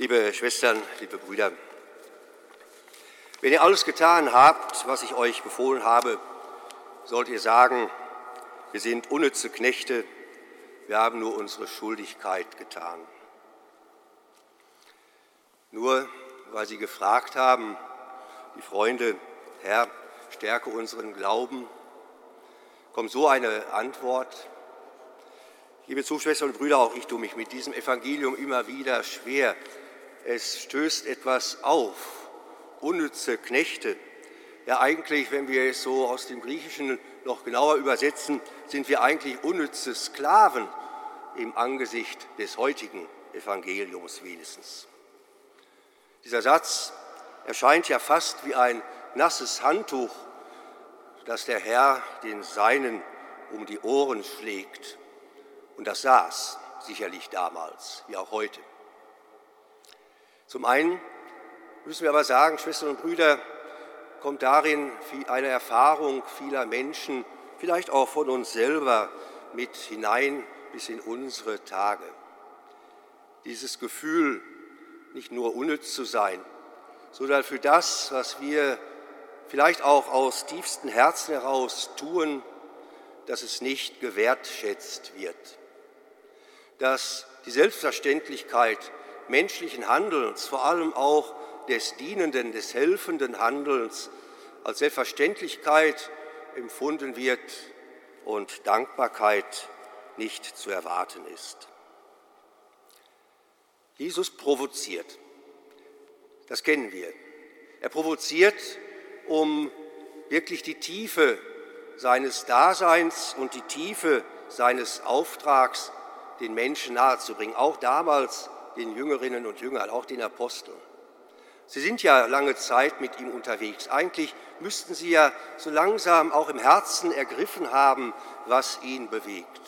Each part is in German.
Liebe Schwestern, liebe Brüder, wenn ihr alles getan habt, was ich euch befohlen habe, sollt ihr sagen, wir sind unnütze Knechte, wir haben nur unsere Schuldigkeit getan. Nur weil sie gefragt haben, die Freunde, Herr, stärke unseren Glauben, kommt so eine Antwort. Liebe Zuschwestern und Brüder, auch ich tue mich mit diesem Evangelium immer wieder schwer. Es stößt etwas auf, unnütze Knechte. Ja, eigentlich, wenn wir es so aus dem Griechischen noch genauer übersetzen, sind wir eigentlich unnütze Sklaven im Angesicht des heutigen Evangeliums wenigstens. Dieser Satz erscheint ja fast wie ein nasses Handtuch, das der Herr den Seinen um die Ohren schlägt. Und das saß sicherlich damals, wie auch heute. Zum einen müssen wir aber sagen, Schwestern und Brüder, kommt darin eine Erfahrung vieler Menschen, vielleicht auch von uns selber, mit hinein bis in unsere Tage. Dieses Gefühl, nicht nur unnütz zu sein, sondern für das, was wir vielleicht auch aus tiefstem Herzen heraus tun, dass es nicht gewertschätzt wird, dass die Selbstverständlichkeit menschlichen Handelns, vor allem auch des dienenden, des helfenden Handelns, als Selbstverständlichkeit empfunden wird und Dankbarkeit nicht zu erwarten ist. Jesus provoziert. Das kennen wir. Er provoziert, um wirklich die Tiefe seines Daseins und die Tiefe seines Auftrags den Menschen nahezubringen, auch damals den Jüngerinnen und Jüngern, auch den Aposteln. Sie sind ja lange Zeit mit ihm unterwegs. Eigentlich müssten sie ja so langsam auch im Herzen ergriffen haben, was ihn bewegt.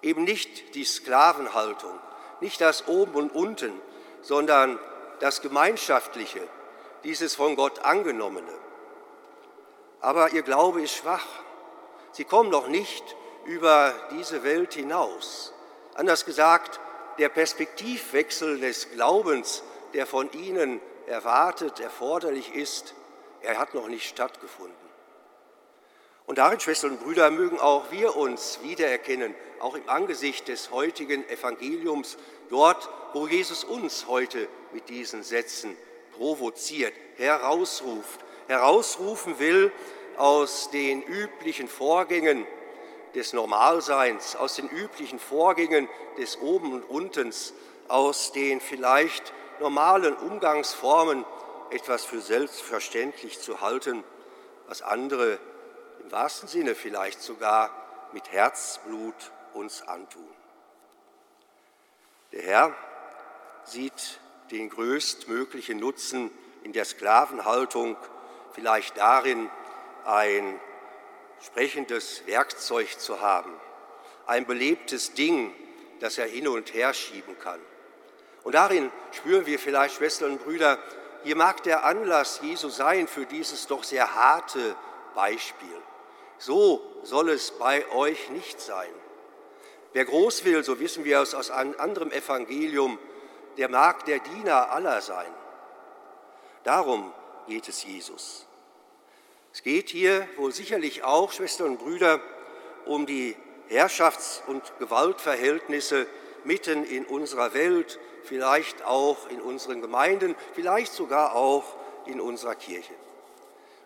Eben nicht die Sklavenhaltung, nicht das Oben und Unten, sondern das Gemeinschaftliche, dieses von Gott angenommene. Aber ihr Glaube ist schwach. Sie kommen noch nicht über diese Welt hinaus. Anders gesagt, der Perspektivwechsel des Glaubens, der von ihnen erwartet, erforderlich ist, er hat noch nicht stattgefunden. Und darin, Schwestern und Brüder, mögen auch wir uns wiedererkennen, auch im Angesicht des heutigen Evangeliums, dort, wo Jesus uns heute mit diesen Sätzen provoziert, herausruft, herausrufen will aus den üblichen Vorgängen des Normalseins, aus den üblichen Vorgängen des Oben und Untens, aus den vielleicht normalen Umgangsformen etwas für selbstverständlich zu halten, was andere im wahrsten Sinne vielleicht sogar mit Herzblut uns antun. Der Herr sieht den größtmöglichen Nutzen in der Sklavenhaltung, vielleicht darin, ein sprechendes Werkzeug zu haben, ein belebtes Ding, das er hin und her schieben kann. Und darin spüren wir vielleicht, Schwestern und Brüder, hier mag der Anlass Jesu sein für dieses doch sehr harte Beispiel. So soll es bei euch nicht sein. Wer groß will, so wissen wir es aus einem anderen Evangelium, der mag der Diener aller sein. Darum geht es Jesus. Es geht hier wohl sicherlich auch, Schwestern und Brüder, um die Herrschafts- und Gewaltverhältnisse mitten in unserer Welt, vielleicht auch in unseren Gemeinden, vielleicht sogar auch in unserer Kirche.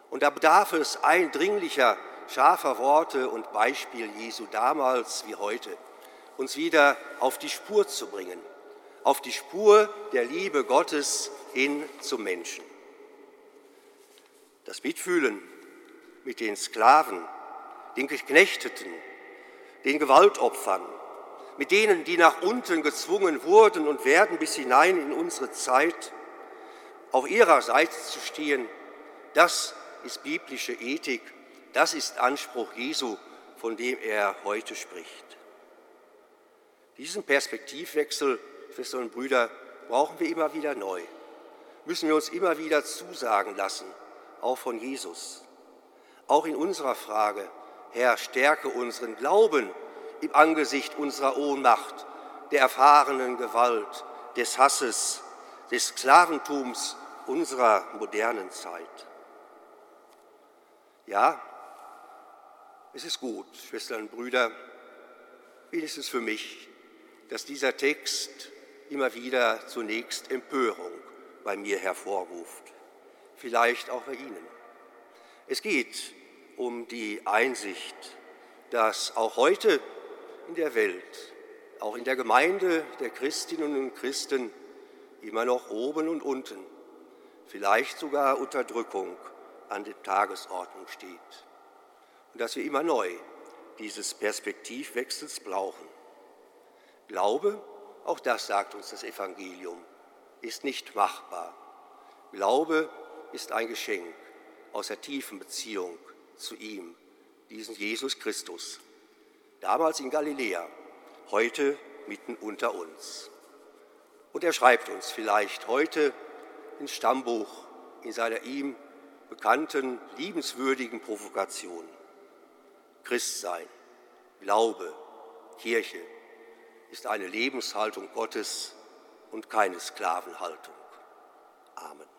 Und da bedarf es eindringlicher scharfer Worte und Beispiel Jesu damals wie heute, uns wieder auf die Spur zu bringen, auf die Spur der Liebe Gottes hin zum Menschen. Das Mitfühlen mit den Sklaven, den Geknechteten, den Gewaltopfern, mit denen, die nach unten gezwungen wurden und werden bis hinein in unsere Zeit, auf ihrer Seite zu stehen, das ist biblische Ethik das ist Anspruch Jesu, von dem er heute spricht. Diesen Perspektivwechsel, Schwestern und Brüder, brauchen wir immer wieder neu. Müssen wir uns immer wieder zusagen lassen, auch von Jesus. Auch in unserer Frage, Herr, stärke unseren Glauben im Angesicht unserer Ohnmacht, der erfahrenen Gewalt, des Hasses, des Sklaventums unserer modernen Zeit. Ja, es ist gut, Schwestern und Brüder, wenigstens für mich, dass dieser Text immer wieder zunächst Empörung bei mir hervorruft, vielleicht auch bei Ihnen. Es geht um die Einsicht, dass auch heute in der Welt, auch in der Gemeinde der Christinnen und Christen immer noch oben und unten, vielleicht sogar Unterdrückung an der Tagesordnung steht. Und dass wir immer neu dieses Perspektivwechsels brauchen. Glaube, auch das sagt uns das Evangelium, ist nicht machbar. Glaube ist ein Geschenk aus der tiefen Beziehung zu ihm, diesen Jesus Christus. Damals in Galiläa, heute mitten unter uns. Und er schreibt uns vielleicht heute ins Stammbuch in seiner ihm bekannten, liebenswürdigen Provokation. Christsein, Glaube, Kirche ist eine Lebenshaltung Gottes und keine Sklavenhaltung. Amen.